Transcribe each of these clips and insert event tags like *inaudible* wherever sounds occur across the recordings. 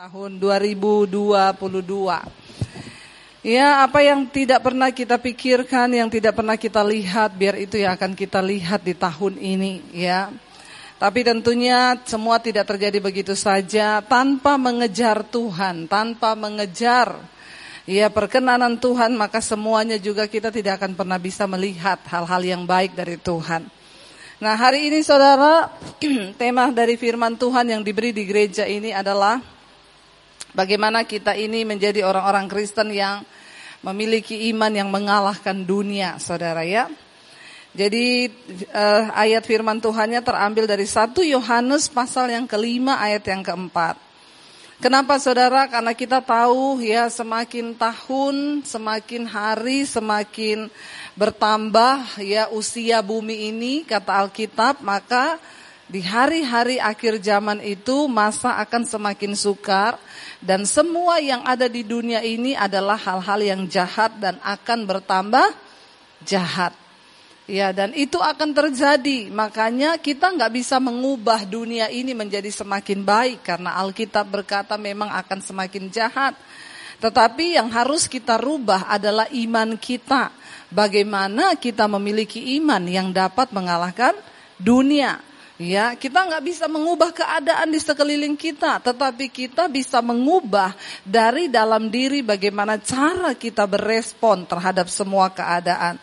tahun 2022. Ya, apa yang tidak pernah kita pikirkan, yang tidak pernah kita lihat, biar itu yang akan kita lihat di tahun ini, ya. Tapi tentunya semua tidak terjadi begitu saja tanpa mengejar Tuhan, tanpa mengejar ya perkenanan Tuhan, maka semuanya juga kita tidak akan pernah bisa melihat hal-hal yang baik dari Tuhan. Nah, hari ini Saudara, *clears throat* tema dari firman Tuhan yang diberi di gereja ini adalah Bagaimana kita ini menjadi orang-orang Kristen yang memiliki iman yang mengalahkan dunia, saudara ya. Jadi uh, ayat firman Tuhannya terambil dari 1 Yohanes pasal yang kelima ayat yang keempat. Kenapa saudara? Karena kita tahu ya semakin tahun, semakin hari, semakin bertambah ya usia bumi ini kata Alkitab, maka di hari-hari akhir zaman itu masa akan semakin sukar dan semua yang ada di dunia ini adalah hal-hal yang jahat dan akan bertambah jahat. Ya, dan itu akan terjadi. Makanya kita nggak bisa mengubah dunia ini menjadi semakin baik karena Alkitab berkata memang akan semakin jahat. Tetapi yang harus kita rubah adalah iman kita. Bagaimana kita memiliki iman yang dapat mengalahkan dunia. Ya, kita nggak bisa mengubah keadaan di sekeliling kita, tetapi kita bisa mengubah dari dalam diri bagaimana cara kita berespon terhadap semua keadaan.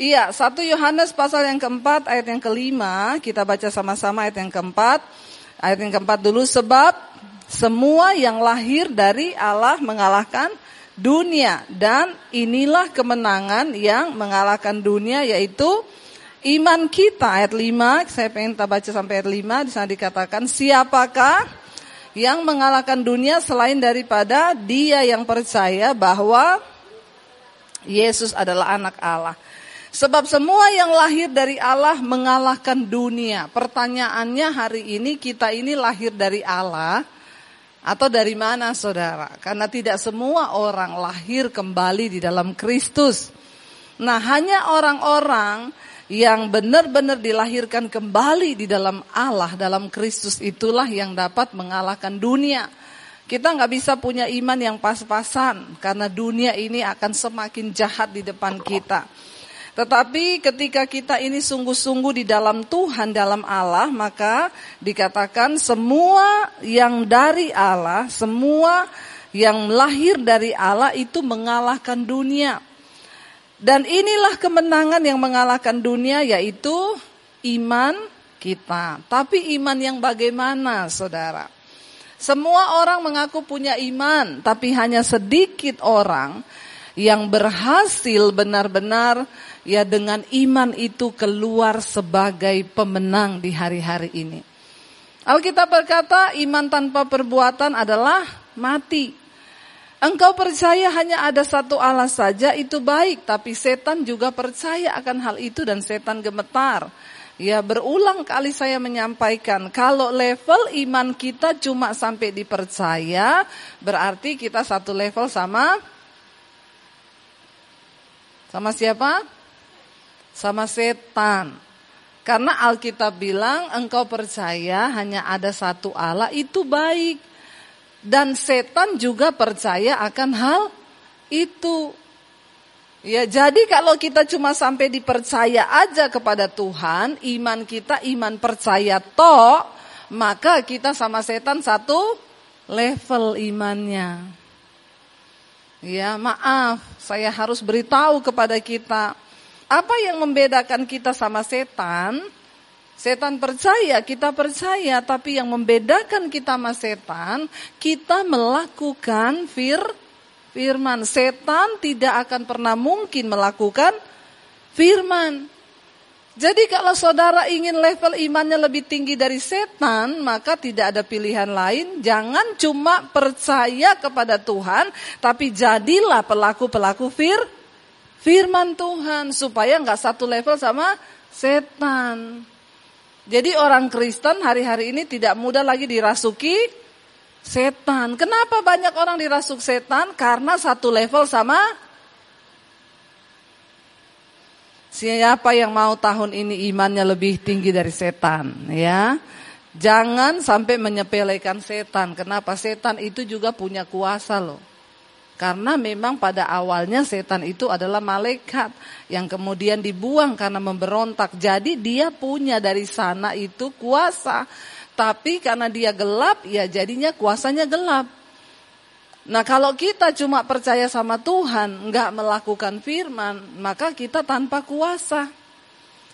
Iya, satu Yohanes pasal yang keempat ayat yang kelima, kita baca sama-sama ayat yang keempat. Ayat yang keempat dulu, sebab semua yang lahir dari Allah mengalahkan dunia. Dan inilah kemenangan yang mengalahkan dunia yaitu Iman kita ayat 5, saya pengen kita baca sampai ayat 5 di sana dikatakan siapakah yang mengalahkan dunia selain daripada dia yang percaya bahwa Yesus adalah anak Allah. Sebab semua yang lahir dari Allah mengalahkan dunia. Pertanyaannya hari ini kita ini lahir dari Allah atau dari mana saudara? Karena tidak semua orang lahir kembali di dalam Kristus. Nah hanya orang-orang yang benar-benar dilahirkan kembali di dalam Allah, dalam Kristus itulah yang dapat mengalahkan dunia. Kita nggak bisa punya iman yang pas-pasan karena dunia ini akan semakin jahat di depan kita. Tetapi ketika kita ini sungguh-sungguh di dalam Tuhan, dalam Allah, maka dikatakan semua yang dari Allah, semua yang lahir dari Allah itu mengalahkan dunia. Dan inilah kemenangan yang mengalahkan dunia yaitu iman kita. Tapi iman yang bagaimana saudara? Semua orang mengaku punya iman, tapi hanya sedikit orang yang berhasil benar-benar ya dengan iman itu keluar sebagai pemenang di hari-hari ini. Alkitab berkata iman tanpa perbuatan adalah mati. Engkau percaya hanya ada satu Allah saja itu baik, tapi setan juga percaya akan hal itu dan setan gemetar. Ya berulang kali saya menyampaikan kalau level iman kita cuma sampai dipercaya berarti kita satu level sama sama siapa? Sama setan. Karena Alkitab bilang engkau percaya hanya ada satu Allah itu baik. Dan setan juga percaya akan hal itu. Ya, jadi kalau kita cuma sampai dipercaya aja kepada Tuhan, iman kita iman percaya toh, maka kita sama setan satu level imannya. Ya, maaf, saya harus beritahu kepada kita apa yang membedakan kita sama setan Setan percaya, kita percaya, tapi yang membedakan kita sama setan, kita melakukan fir, firman. Setan tidak akan pernah mungkin melakukan firman. Jadi kalau saudara ingin level imannya lebih tinggi dari setan, maka tidak ada pilihan lain. Jangan cuma percaya kepada Tuhan, tapi jadilah pelaku-pelaku fir, firman Tuhan. Supaya nggak satu level sama setan. Jadi orang Kristen hari-hari ini tidak mudah lagi dirasuki setan. Kenapa banyak orang dirasuk setan? Karena satu level sama Siapa yang mau tahun ini imannya lebih tinggi dari setan, ya? Jangan sampai menyepelekan setan. Kenapa? Setan itu juga punya kuasa loh. Karena memang pada awalnya setan itu adalah malaikat yang kemudian dibuang karena memberontak. Jadi dia punya dari sana itu kuasa. Tapi karena dia gelap, ya jadinya kuasanya gelap. Nah kalau kita cuma percaya sama Tuhan, nggak melakukan firman, maka kita tanpa kuasa.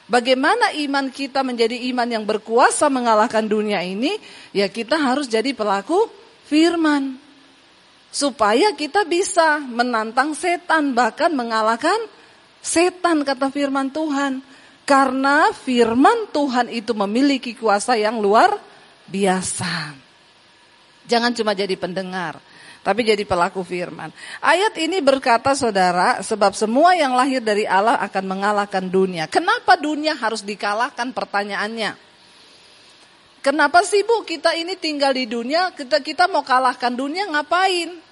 Bagaimana iman kita menjadi iman yang berkuasa mengalahkan dunia ini? Ya kita harus jadi pelaku firman. Supaya kita bisa menantang setan bahkan mengalahkan setan kata firman Tuhan. Karena firman Tuhan itu memiliki kuasa yang luar biasa. Jangan cuma jadi pendengar tapi jadi pelaku firman. Ayat ini berkata saudara, sebab semua yang lahir dari Allah akan mengalahkan dunia. Kenapa dunia harus dikalahkan pertanyaannya? Kenapa sih Bu kita ini tinggal di dunia, kita kita mau kalahkan dunia ngapain?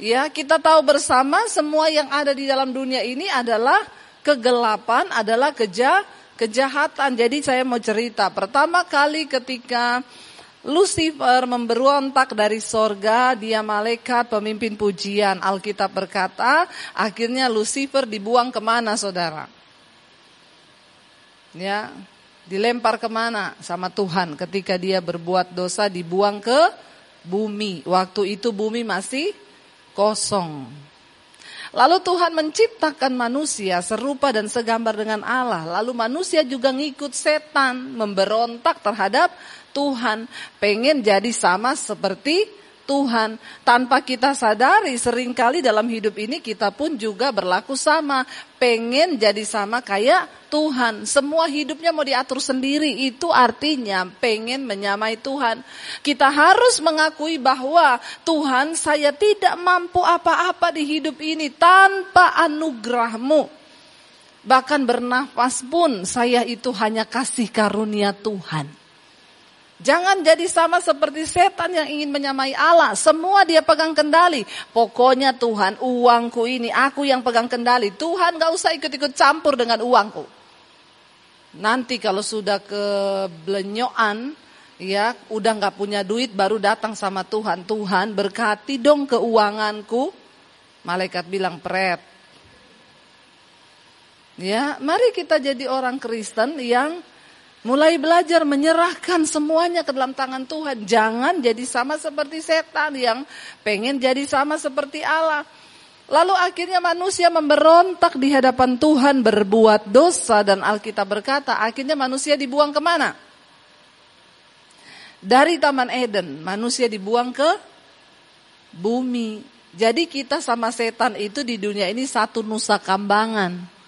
Ya, kita tahu bersama semua yang ada di dalam dunia ini adalah kegelapan, adalah keja, kejahatan. Jadi saya mau cerita, pertama kali ketika Lucifer memberontak dari sorga, dia malaikat pemimpin pujian. Alkitab berkata, akhirnya Lucifer dibuang ke mana saudara? Ya, dilempar ke mana sama Tuhan ketika dia berbuat dosa dibuang ke bumi. Waktu itu bumi masih kosong. Lalu Tuhan menciptakan manusia serupa dan segambar dengan Allah. Lalu manusia juga ngikut setan, memberontak terhadap Tuhan. Pengen jadi sama seperti Tuhan. Tanpa kita sadari sering kali dalam hidup ini kita pun juga berlaku sama. Pengen jadi sama kayak Tuhan. Semua hidupnya mau diatur sendiri. Itu artinya pengen menyamai Tuhan. Kita harus mengakui bahwa Tuhan saya tidak mampu apa-apa di hidup ini tanpa anugerahmu. Bahkan bernafas pun saya itu hanya kasih karunia Tuhan. Jangan jadi sama seperti setan yang ingin menyamai Allah. Semua dia pegang kendali. Pokoknya Tuhan uangku ini aku yang pegang kendali. Tuhan gak usah ikut-ikut campur dengan uangku. Nanti kalau sudah ke blenyoan, ya udah gak punya duit baru datang sama Tuhan. Tuhan berkati dong keuanganku. Malaikat bilang pret. Ya, mari kita jadi orang Kristen yang Mulai belajar menyerahkan semuanya ke dalam tangan Tuhan. Jangan jadi sama seperti setan yang pengen jadi sama seperti Allah. Lalu akhirnya manusia memberontak di hadapan Tuhan berbuat dosa dan Alkitab berkata akhirnya manusia dibuang ke mana? Dari Taman Eden manusia dibuang ke bumi. Jadi kita sama setan itu di dunia ini satu nusa kambangan.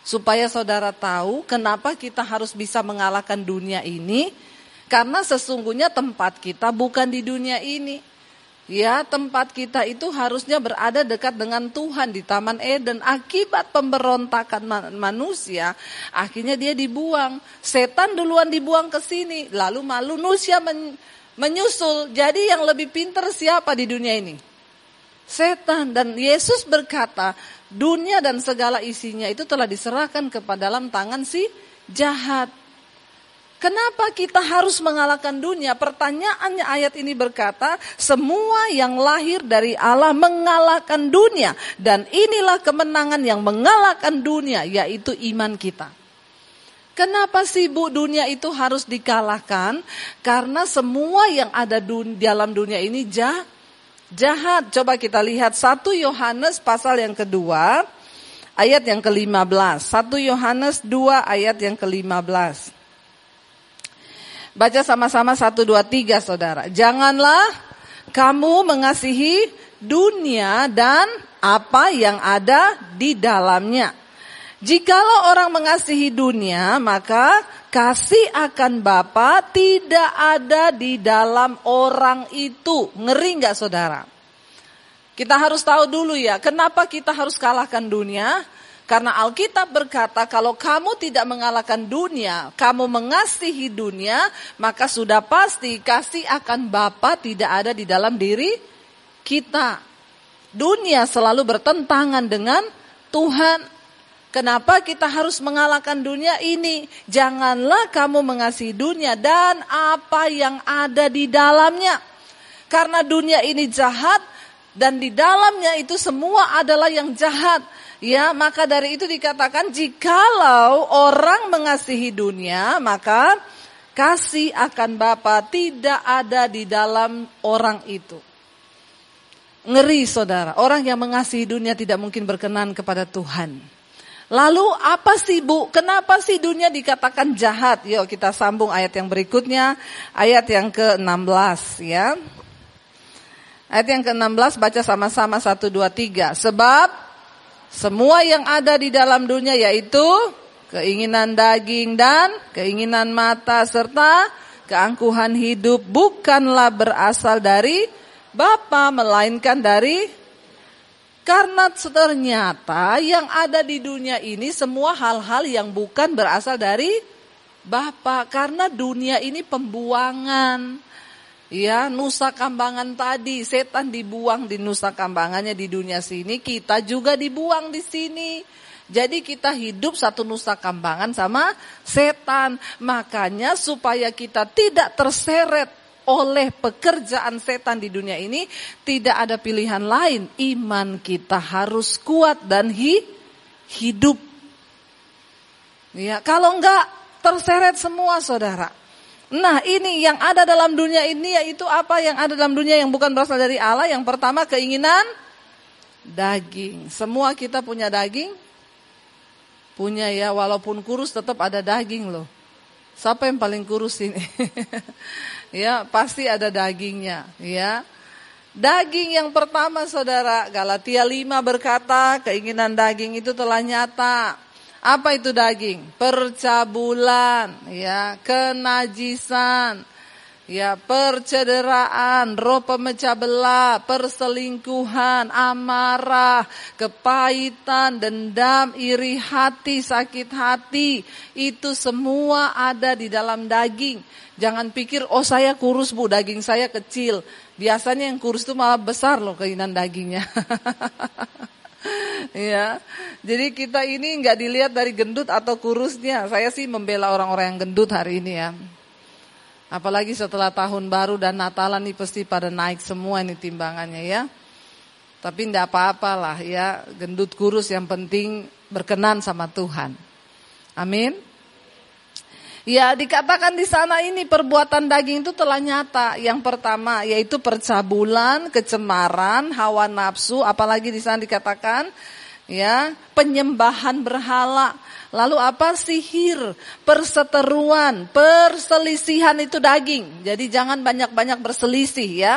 Supaya saudara tahu kenapa kita harus bisa mengalahkan dunia ini. Karena sesungguhnya tempat kita bukan di dunia ini. Ya, tempat kita itu harusnya berada dekat dengan Tuhan di Taman Eden. Akibat pemberontakan manusia, akhirnya dia dibuang. Setan duluan dibuang ke sini, lalu manusia men menyusul. Jadi yang lebih pintar siapa di dunia ini? Setan dan Yesus berkata, dunia dan segala isinya itu telah diserahkan kepada dalam tangan si jahat. Kenapa kita harus mengalahkan dunia? Pertanyaannya ayat ini berkata, semua yang lahir dari Allah mengalahkan dunia. Dan inilah kemenangan yang mengalahkan dunia, yaitu iman kita. Kenapa sih bu dunia itu harus dikalahkan? Karena semua yang ada di dalam dunia ini jahat jahat. Coba kita lihat 1 Yohanes pasal yang kedua ayat yang ke-15. 1 Yohanes 2 ayat yang ke-15. Baca sama-sama 1 2 3 Saudara. Janganlah kamu mengasihi dunia dan apa yang ada di dalamnya. Jikalau orang mengasihi dunia, maka kasih akan Bapa tidak ada di dalam orang itu. Ngeri nggak saudara? Kita harus tahu dulu ya, kenapa kita harus kalahkan dunia? Karena Alkitab berkata kalau kamu tidak mengalahkan dunia, kamu mengasihi dunia, maka sudah pasti kasih akan Bapa tidak ada di dalam diri kita. Dunia selalu bertentangan dengan Tuhan Kenapa kita harus mengalahkan dunia ini? Janganlah kamu mengasihi dunia dan apa yang ada di dalamnya. Karena dunia ini jahat dan di dalamnya itu semua adalah yang jahat. Ya, maka dari itu dikatakan jikalau orang mengasihi dunia, maka kasih akan Bapa tidak ada di dalam orang itu. Ngeri saudara, orang yang mengasihi dunia tidak mungkin berkenan kepada Tuhan. Lalu apa sih Bu? Kenapa sih dunia dikatakan jahat? Yuk kita sambung ayat yang berikutnya, ayat yang ke-16 ya. Ayat yang ke-16 baca sama-sama 1 2 3. Sebab semua yang ada di dalam dunia yaitu keinginan daging dan keinginan mata serta keangkuhan hidup bukanlah berasal dari Bapa melainkan dari karena ternyata yang ada di dunia ini semua hal-hal yang bukan berasal dari Bapak. Karena dunia ini pembuangan. Ya, Nusa Kambangan tadi, setan dibuang di Nusa Kambangannya di dunia sini, kita juga dibuang di sini. Jadi kita hidup satu Nusa Kambangan sama setan. Makanya supaya kita tidak terseret oleh pekerjaan setan di dunia ini tidak ada pilihan lain. Iman kita harus kuat dan hi, hidup. Ya, kalau enggak terseret semua saudara. Nah ini yang ada dalam dunia ini yaitu apa yang ada dalam dunia yang bukan berasal dari Allah. Yang pertama keinginan daging. Semua kita punya daging. Punya ya walaupun kurus tetap ada daging loh. Siapa yang paling kurus ini? *laughs* ya pasti ada dagingnya ya. Daging yang pertama saudara Galatia 5 berkata keinginan daging itu telah nyata. Apa itu daging? Percabulan, ya, kenajisan, ya, percederaan, roh pemecah belah, perselingkuhan, amarah, kepahitan, dendam, iri hati, sakit hati, itu semua ada di dalam daging. Jangan pikir, oh saya kurus bu, daging saya kecil. Biasanya yang kurus itu malah besar loh keinginan dagingnya. *laughs* ya, jadi kita ini nggak dilihat dari gendut atau kurusnya. Saya sih membela orang-orang yang gendut hari ini ya. Apalagi setelah tahun baru dan Natalan nih pasti pada naik semua ini timbangannya ya. Tapi tidak apa-apalah ya, gendut kurus yang penting berkenan sama Tuhan. Amin. Ya dikatakan di sana ini perbuatan daging itu telah nyata. Yang pertama yaitu percabulan, kecemaran, hawa nafsu, apalagi di sana dikatakan ya penyembahan berhala. Lalu apa sihir, perseteruan, perselisihan itu daging. Jadi jangan banyak-banyak berselisih ya.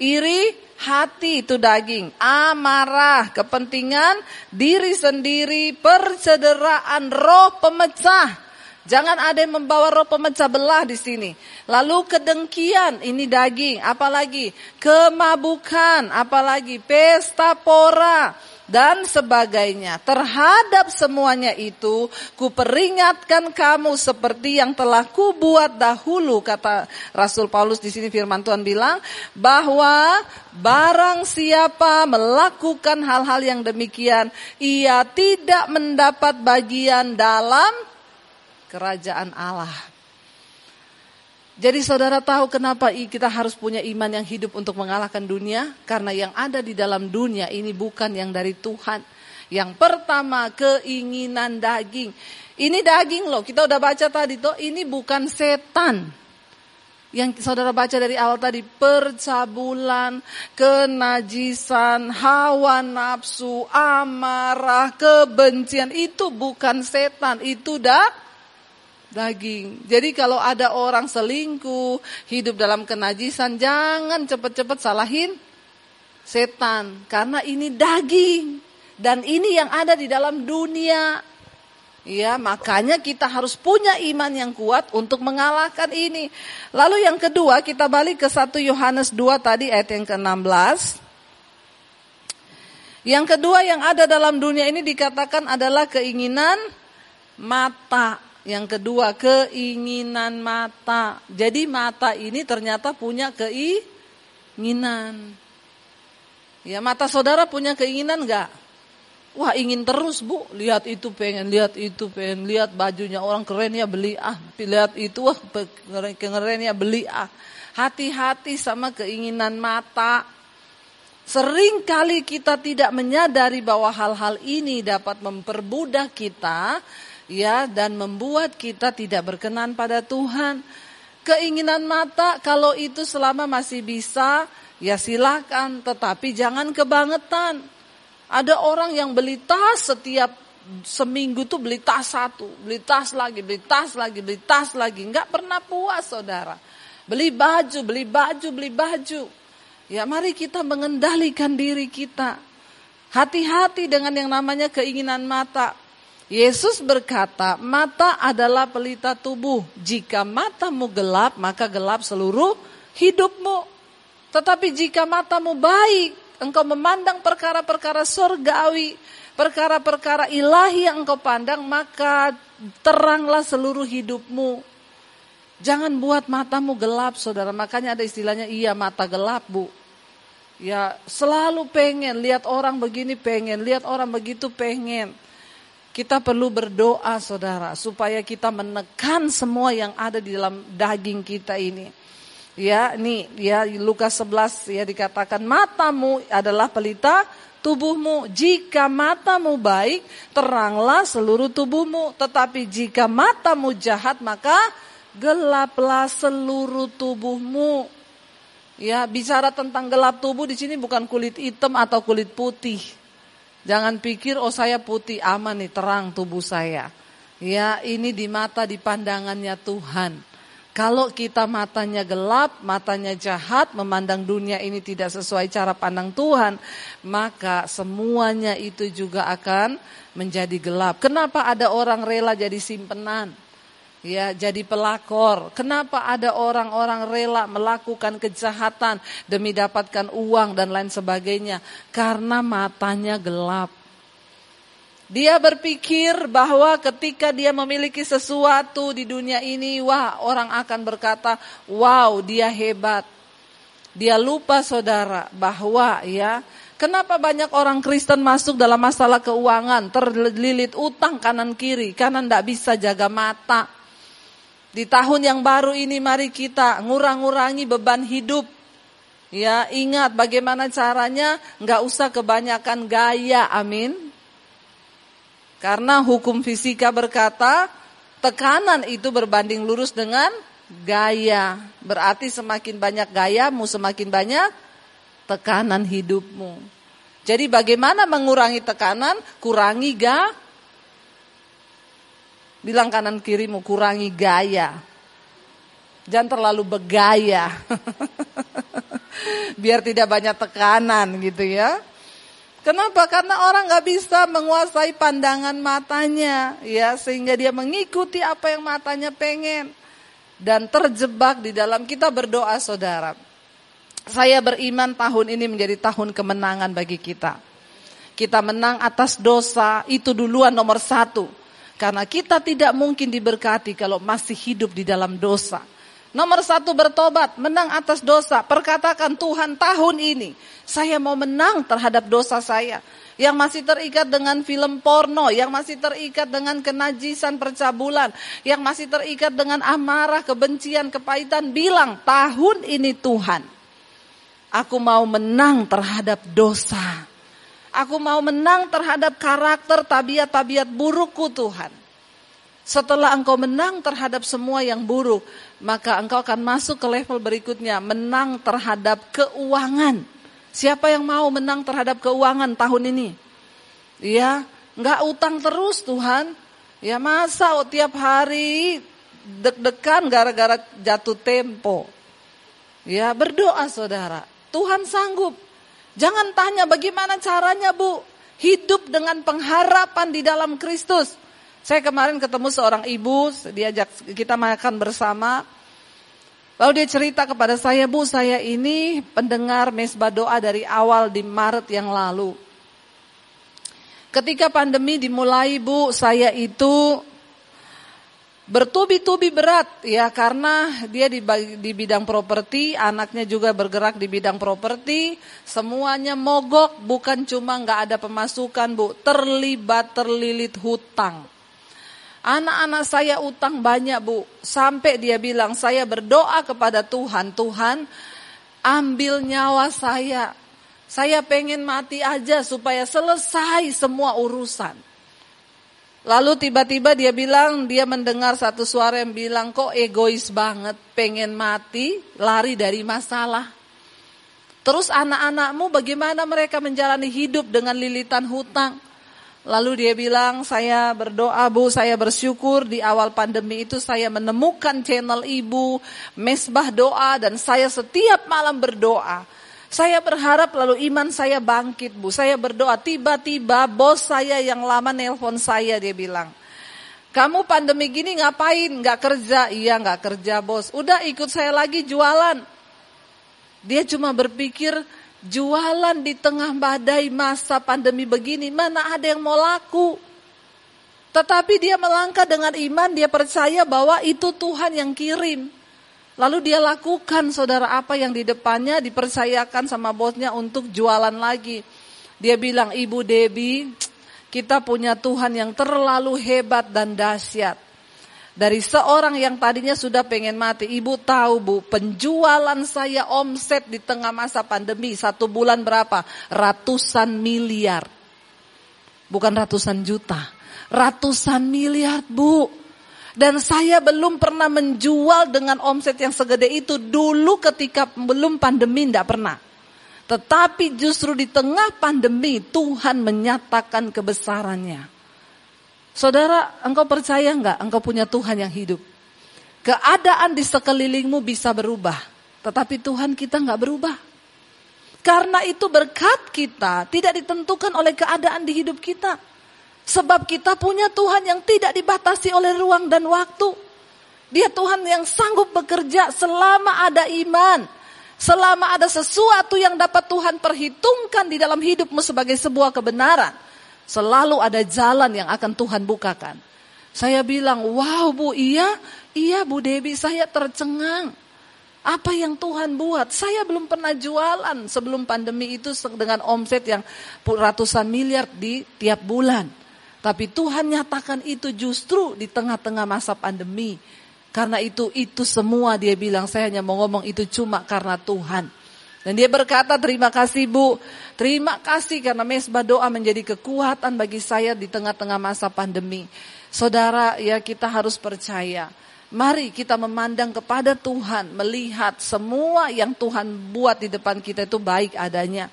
Iri hati itu daging, amarah, kepentingan diri sendiri, percederaan, roh pemecah Jangan ada yang membawa roh pemecah belah di sini. Lalu kedengkian, ini daging. Apalagi kemabukan, apalagi pesta pora dan sebagainya. Terhadap semuanya itu, ku peringatkan kamu seperti yang telah ku buat dahulu, kata Rasul Paulus di sini firman Tuhan bilang, bahwa barang siapa melakukan hal-hal yang demikian, ia tidak mendapat bagian dalam kerajaan Allah. Jadi saudara tahu kenapa kita harus punya iman yang hidup untuk mengalahkan dunia? Karena yang ada di dalam dunia ini bukan yang dari Tuhan. Yang pertama keinginan daging. Ini daging loh, kita udah baca tadi tuh, ini bukan setan. Yang saudara baca dari awal tadi, percabulan, kenajisan, hawa nafsu, amarah, kebencian, itu bukan setan, itu dah daging. Jadi kalau ada orang selingkuh, hidup dalam kenajisan, jangan cepat-cepat salahin setan. Karena ini daging. Dan ini yang ada di dalam dunia. Ya, makanya kita harus punya iman yang kuat untuk mengalahkan ini. Lalu yang kedua, kita balik ke 1 Yohanes 2 tadi ayat yang ke-16. Yang kedua yang ada dalam dunia ini dikatakan adalah keinginan mata. Yang kedua keinginan mata. Jadi mata ini ternyata punya keinginan. Ya mata saudara punya keinginan enggak? Wah ingin terus bu, lihat itu pengen, lihat itu pengen, lihat bajunya orang keren ya beli ah, lihat itu wah keren ya beli ah. Hati-hati sama keinginan mata. Sering kali kita tidak menyadari bahwa hal-hal ini dapat memperbudak kita ya dan membuat kita tidak berkenan pada Tuhan. Keinginan mata kalau itu selama masih bisa ya silakan tetapi jangan kebangetan. Ada orang yang beli tas setiap seminggu tuh beli tas satu, beli tas lagi, beli tas lagi, beli tas lagi. Enggak pernah puas saudara. Beli baju, beli baju, beli baju. Ya mari kita mengendalikan diri kita. Hati-hati dengan yang namanya keinginan mata. Yesus berkata, mata adalah pelita tubuh. Jika matamu gelap, maka gelap seluruh hidupmu. Tetapi jika matamu baik, engkau memandang perkara-perkara surgawi, perkara-perkara ilahi yang engkau pandang, maka teranglah seluruh hidupmu. Jangan buat matamu gelap, saudara. Makanya ada istilahnya, iya mata gelap, bu. Ya selalu pengen, lihat orang begini pengen, lihat orang begitu pengen. Kita perlu berdoa, saudara, supaya kita menekan semua yang ada di dalam daging kita ini. Ya, ini ya Lukas 11 ya dikatakan matamu adalah pelita tubuhmu. Jika matamu baik, teranglah seluruh tubuhmu. Tetapi jika matamu jahat, maka gelaplah seluruh tubuhmu. Ya, bicara tentang gelap tubuh di sini bukan kulit hitam atau kulit putih. Jangan pikir oh saya putih aman nih terang tubuh saya. Ya, ini di mata di pandangannya Tuhan. Kalau kita matanya gelap, matanya jahat, memandang dunia ini tidak sesuai cara pandang Tuhan, maka semuanya itu juga akan menjadi gelap. Kenapa ada orang rela jadi simpenan? Ya, jadi pelakor. Kenapa ada orang-orang rela melakukan kejahatan demi dapatkan uang dan lain sebagainya? Karena matanya gelap. Dia berpikir bahwa ketika dia memiliki sesuatu di dunia ini, wah orang akan berkata, wow dia hebat. Dia lupa saudara bahwa ya, kenapa banyak orang Kristen masuk dalam masalah keuangan, terlilit utang kanan kiri, karena tidak bisa jaga mata. Di tahun yang baru ini mari kita ngurang-ngurangi beban hidup. Ya, ingat bagaimana caranya, nggak usah kebanyakan gaya, amin. Karena hukum fisika berkata tekanan itu berbanding lurus dengan gaya. Berarti semakin banyak gayamu, semakin banyak tekanan hidupmu. Jadi bagaimana mengurangi tekanan? Kurangi ga. Bilang kanan kirimu kurangi gaya. Jangan terlalu bergaya. *laughs* Biar tidak banyak tekanan gitu ya. Kenapa? Karena orang nggak bisa menguasai pandangan matanya, ya sehingga dia mengikuti apa yang matanya pengen dan terjebak di dalam kita berdoa, saudara. Saya beriman tahun ini menjadi tahun kemenangan bagi kita. Kita menang atas dosa itu duluan nomor satu. Karena kita tidak mungkin diberkati kalau masih hidup di dalam dosa. Nomor satu bertobat, menang atas dosa. Perkatakan Tuhan tahun ini saya mau menang terhadap dosa saya. Yang masih terikat dengan film porno, yang masih terikat dengan kenajisan percabulan, yang masih terikat dengan amarah, kebencian, kepahitan. Bilang tahun ini Tuhan, aku mau menang terhadap dosa. Aku mau menang terhadap karakter, tabiat-tabiat burukku Tuhan. Setelah engkau menang terhadap semua yang buruk, maka engkau akan masuk ke level berikutnya, menang terhadap keuangan. Siapa yang mau menang terhadap keuangan tahun ini? Ya, nggak utang terus Tuhan. Ya masa oh, tiap hari deg-degan gara-gara jatuh tempo. Ya berdoa saudara, Tuhan sanggup. Jangan tanya bagaimana caranya bu, hidup dengan pengharapan di dalam Kristus. Saya kemarin ketemu seorang ibu, diajak kita makan bersama. Lalu dia cerita kepada saya, Bu, saya ini pendengar mesbah doa dari awal di Maret yang lalu. Ketika pandemi dimulai, Bu, saya itu bertubi-tubi berat ya karena dia di, di bidang properti, anaknya juga bergerak di bidang properti, semuanya mogok, bukan cuma nggak ada pemasukan bu, terlibat terlilit hutang. Anak-anak saya utang banyak bu, sampai dia bilang saya berdoa kepada Tuhan, Tuhan ambil nyawa saya, saya pengen mati aja supaya selesai semua urusan. Lalu tiba-tiba dia bilang, dia mendengar satu suara yang bilang, kok egois banget, pengen mati, lari dari masalah. Terus anak-anakmu bagaimana mereka menjalani hidup dengan lilitan hutang? Lalu dia bilang, saya berdoa bu, saya bersyukur di awal pandemi itu saya menemukan channel ibu, mesbah doa dan saya setiap malam berdoa. Saya berharap lalu iman saya bangkit bu, saya berdoa tiba-tiba bos saya yang lama nelpon saya dia bilang, kamu pandemi gini ngapain? Gak kerja? Iya gak kerja bos. Udah ikut saya lagi jualan. Dia cuma berpikir Jualan di tengah badai masa pandemi begini, mana ada yang mau laku? Tetapi dia melangkah dengan iman, dia percaya bahwa itu Tuhan yang kirim. Lalu dia lakukan saudara apa yang di depannya dipercayakan sama bosnya untuk jualan lagi. Dia bilang, Ibu Debi, kita punya Tuhan yang terlalu hebat dan dahsyat. Dari seorang yang tadinya sudah pengen mati, ibu tahu bu, penjualan saya omset di tengah masa pandemi satu bulan berapa? Ratusan miliar, bukan ratusan juta, ratusan miliar bu. Dan saya belum pernah menjual dengan omset yang segede itu dulu ketika belum pandemi, tidak pernah. Tetapi justru di tengah pandemi Tuhan menyatakan kebesarannya. Saudara, engkau percaya enggak engkau punya Tuhan yang hidup? Keadaan di sekelilingmu bisa berubah, tetapi Tuhan kita enggak berubah. Karena itu berkat kita tidak ditentukan oleh keadaan di hidup kita. Sebab kita punya Tuhan yang tidak dibatasi oleh ruang dan waktu. Dia Tuhan yang sanggup bekerja selama ada iman. Selama ada sesuatu yang dapat Tuhan perhitungkan di dalam hidupmu sebagai sebuah kebenaran. Selalu ada jalan yang akan Tuhan bukakan. Saya bilang, wow bu, iya, iya Bu Debi, saya tercengang. Apa yang Tuhan buat? Saya belum pernah jualan sebelum pandemi itu dengan omset yang ratusan miliar di tiap bulan. Tapi Tuhan nyatakan itu justru di tengah-tengah masa pandemi. Karena itu, itu semua dia bilang, saya hanya mau ngomong itu cuma karena Tuhan. Dan dia berkata, terima kasih Bu, terima kasih karena mesbah doa menjadi kekuatan bagi saya di tengah-tengah masa pandemi. Saudara, ya kita harus percaya. Mari kita memandang kepada Tuhan, melihat semua yang Tuhan buat di depan kita itu baik adanya.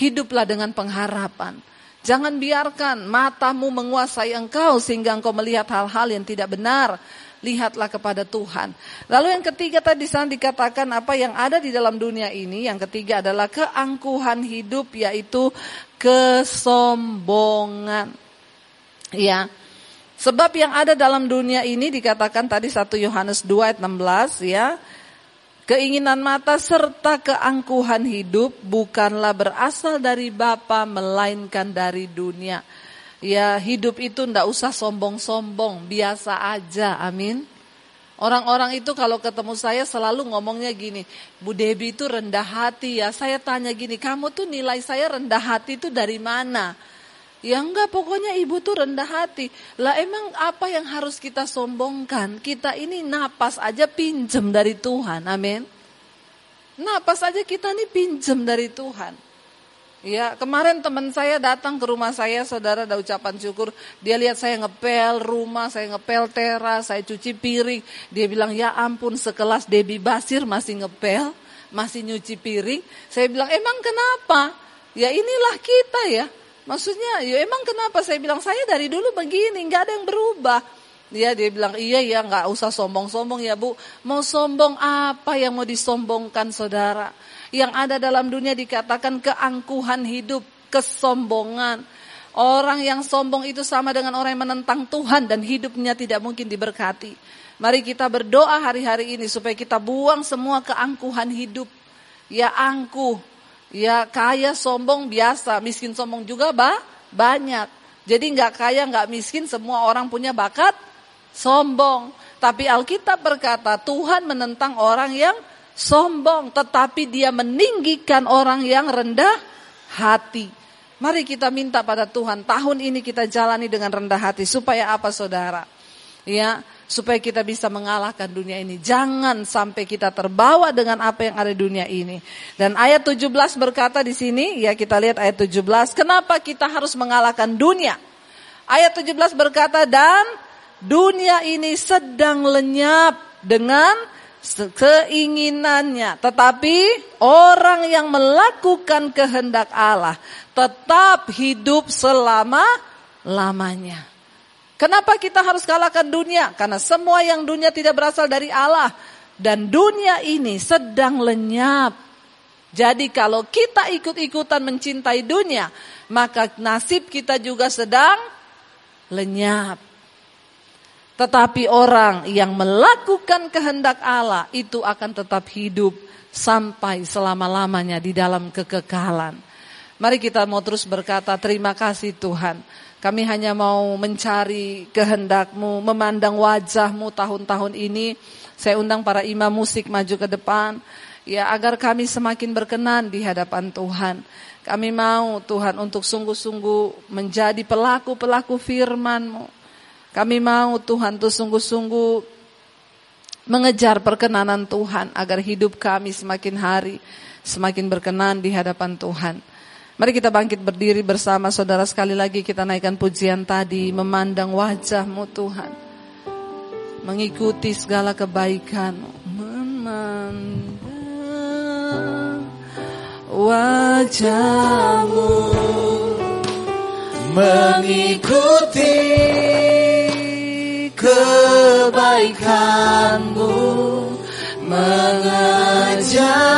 Hiduplah dengan pengharapan. Jangan biarkan matamu menguasai engkau sehingga engkau melihat hal-hal yang tidak benar lihatlah kepada Tuhan. Lalu yang ketiga tadi sana dikatakan apa yang ada di dalam dunia ini, yang ketiga adalah keangkuhan hidup yaitu kesombongan. Ya. Sebab yang ada dalam dunia ini dikatakan tadi 1 Yohanes 2 ayat 16 ya. Keinginan mata serta keangkuhan hidup bukanlah berasal dari Bapa melainkan dari dunia. Ya hidup itu ndak usah sombong-sombong, biasa aja, amin. Orang-orang itu kalau ketemu saya selalu ngomongnya gini, Bu Debi itu rendah hati ya. Saya tanya gini, kamu tuh nilai saya rendah hati itu dari mana? Ya enggak, pokoknya ibu tuh rendah hati. Lah emang apa yang harus kita sombongkan? Kita ini napas aja pinjem dari Tuhan, amin. Napas aja kita ini pinjem dari Tuhan. Ya, kemarin teman saya datang ke rumah saya, saudara ada ucapan syukur. Dia lihat saya ngepel rumah, saya ngepel teras, saya cuci piring. Dia bilang, ya ampun sekelas Debbie Basir masih ngepel, masih nyuci piring. Saya bilang, emang kenapa? Ya inilah kita ya. Maksudnya, ya emang kenapa? Saya bilang, saya dari dulu begini, nggak ada yang berubah. Dia dia bilang, iya ya nggak usah sombong-sombong ya bu. Mau sombong apa yang mau disombongkan saudara? yang ada dalam dunia dikatakan keangkuhan hidup, kesombongan. Orang yang sombong itu sama dengan orang yang menentang Tuhan dan hidupnya tidak mungkin diberkati. Mari kita berdoa hari-hari ini supaya kita buang semua keangkuhan hidup. Ya angkuh, ya kaya sombong biasa, miskin sombong juga bah, banyak. Jadi nggak kaya nggak miskin semua orang punya bakat sombong. Tapi Alkitab berkata Tuhan menentang orang yang sombong, tetapi dia meninggikan orang yang rendah hati. Mari kita minta pada Tuhan, tahun ini kita jalani dengan rendah hati supaya apa Saudara? Ya, supaya kita bisa mengalahkan dunia ini. Jangan sampai kita terbawa dengan apa yang ada di dunia ini. Dan ayat 17 berkata di sini, ya kita lihat ayat 17, kenapa kita harus mengalahkan dunia? Ayat 17 berkata dan dunia ini sedang lenyap dengan keinginannya. Tetapi orang yang melakukan kehendak Allah tetap hidup selama-lamanya. Kenapa kita harus kalahkan dunia? Karena semua yang dunia tidak berasal dari Allah. Dan dunia ini sedang lenyap. Jadi kalau kita ikut-ikutan mencintai dunia, maka nasib kita juga sedang lenyap. Tetapi orang yang melakukan kehendak Allah itu akan tetap hidup sampai selama-lamanya di dalam kekekalan. Mari kita mau terus berkata terima kasih Tuhan. Kami hanya mau mencari kehendakmu, memandang wajahmu tahun-tahun ini. Saya undang para imam musik maju ke depan. Ya agar kami semakin berkenan di hadapan Tuhan. Kami mau Tuhan untuk sungguh-sungguh menjadi pelaku-pelaku firman-Mu. Kami mau Tuhan untuk sungguh-sungguh mengejar perkenanan Tuhan agar hidup kami semakin hari semakin berkenan di hadapan Tuhan. Mari kita bangkit berdiri bersama saudara. Sekali lagi kita naikkan pujian tadi memandang wajahmu Tuhan. Mengikuti segala kebaikan. Memandang wajahmu. Mengikuti kebaikanmu. Mengejar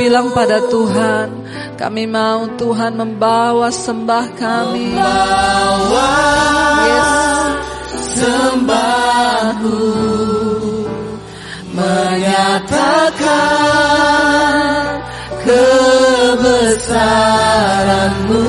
Bilang pada Tuhan, kami mau Tuhan membawa sembah kami. Membawa yes. sembahku menyatakan kebesaranmu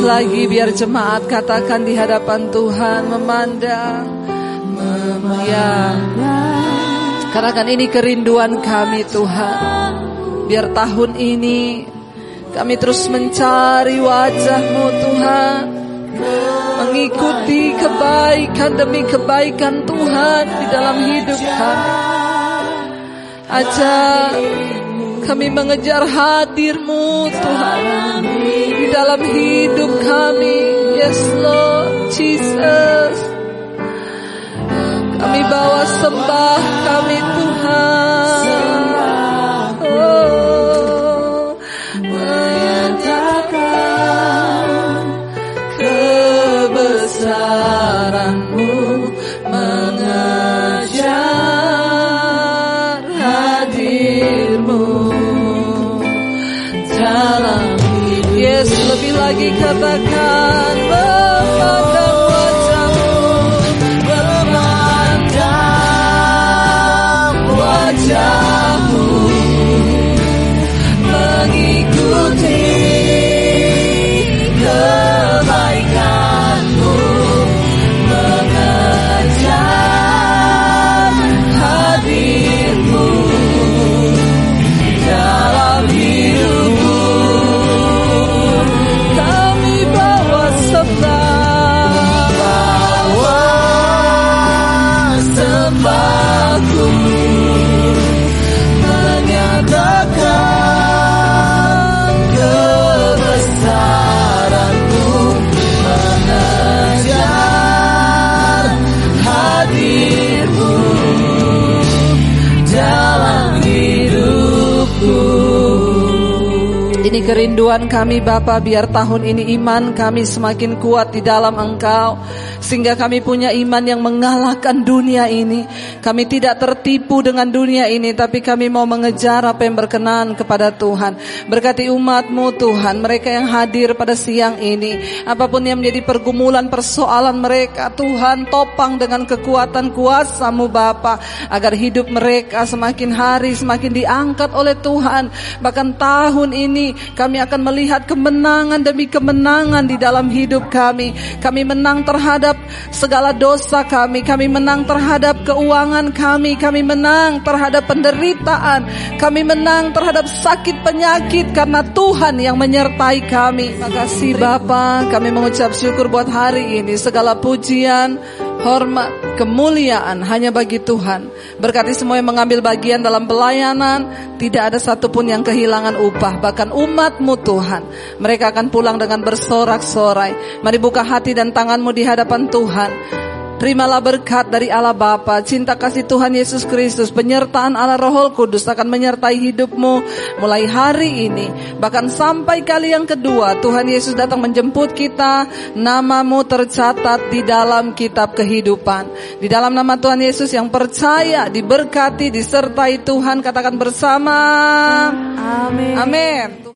Lebih lagi biar jemaat katakan di hadapan Tuhan memandang, memandang. Kan ini kerinduan kami Tuhan. Biar tahun ini kami terus mencari wajahmu Tuhan. Mengikuti kebaikan demi kebaikan Tuhan di dalam hidup kami. Ajak kami mengejar hadirmu Tuhan di dalam hidup kami. Yes Lord Jesus. Kami bawa sembah kami lagi kerinduan kami Bapa biar tahun ini iman kami semakin kuat di dalam Engkau sehingga kami punya iman yang mengalahkan dunia ini. Kami tidak tertipu dengan dunia ini tapi kami mau mengejar apa yang berkenan kepada Tuhan. Berkati umatmu Tuhan, mereka yang hadir pada siang ini, apa pun yang menjadi pergumulan persoalan mereka Tuhan topang dengan kekuatan kuasamu Bapa agar hidup mereka semakin hari semakin diangkat oleh Tuhan. Bahkan tahun ini kami akan melihat kemenangan demi kemenangan di dalam hidup kami. Kami menang terhadap segala dosa kami, kami menang terhadap keuangan kami, kami menang terhadap penderitaan, kami menang terhadap sakit penyakit karena Tuhan yang menyertai kami. Terima kasih Bapa, kami mengucap syukur buat hari ini. Segala pujian, hormat, kemuliaan hanya bagi Tuhan. Berkati semua yang mengambil bagian dalam pelayanan, tidak ada satupun yang kehilangan upah, bahkan umatmu Tuhan. Mereka akan pulang dengan bersorak-sorai. Mari buka hati dan tanganmu di hadapan Tuhan. Terimalah berkat dari Allah Bapa, cinta kasih Tuhan Yesus Kristus, penyertaan Allah Roh Kudus akan menyertai hidupmu mulai hari ini. Bahkan sampai kali yang kedua, Tuhan Yesus datang menjemput kita, namamu tercatat di dalam kitab kehidupan. Di dalam nama Tuhan Yesus yang percaya, diberkati, disertai Tuhan, katakan bersama. Amin. Amin.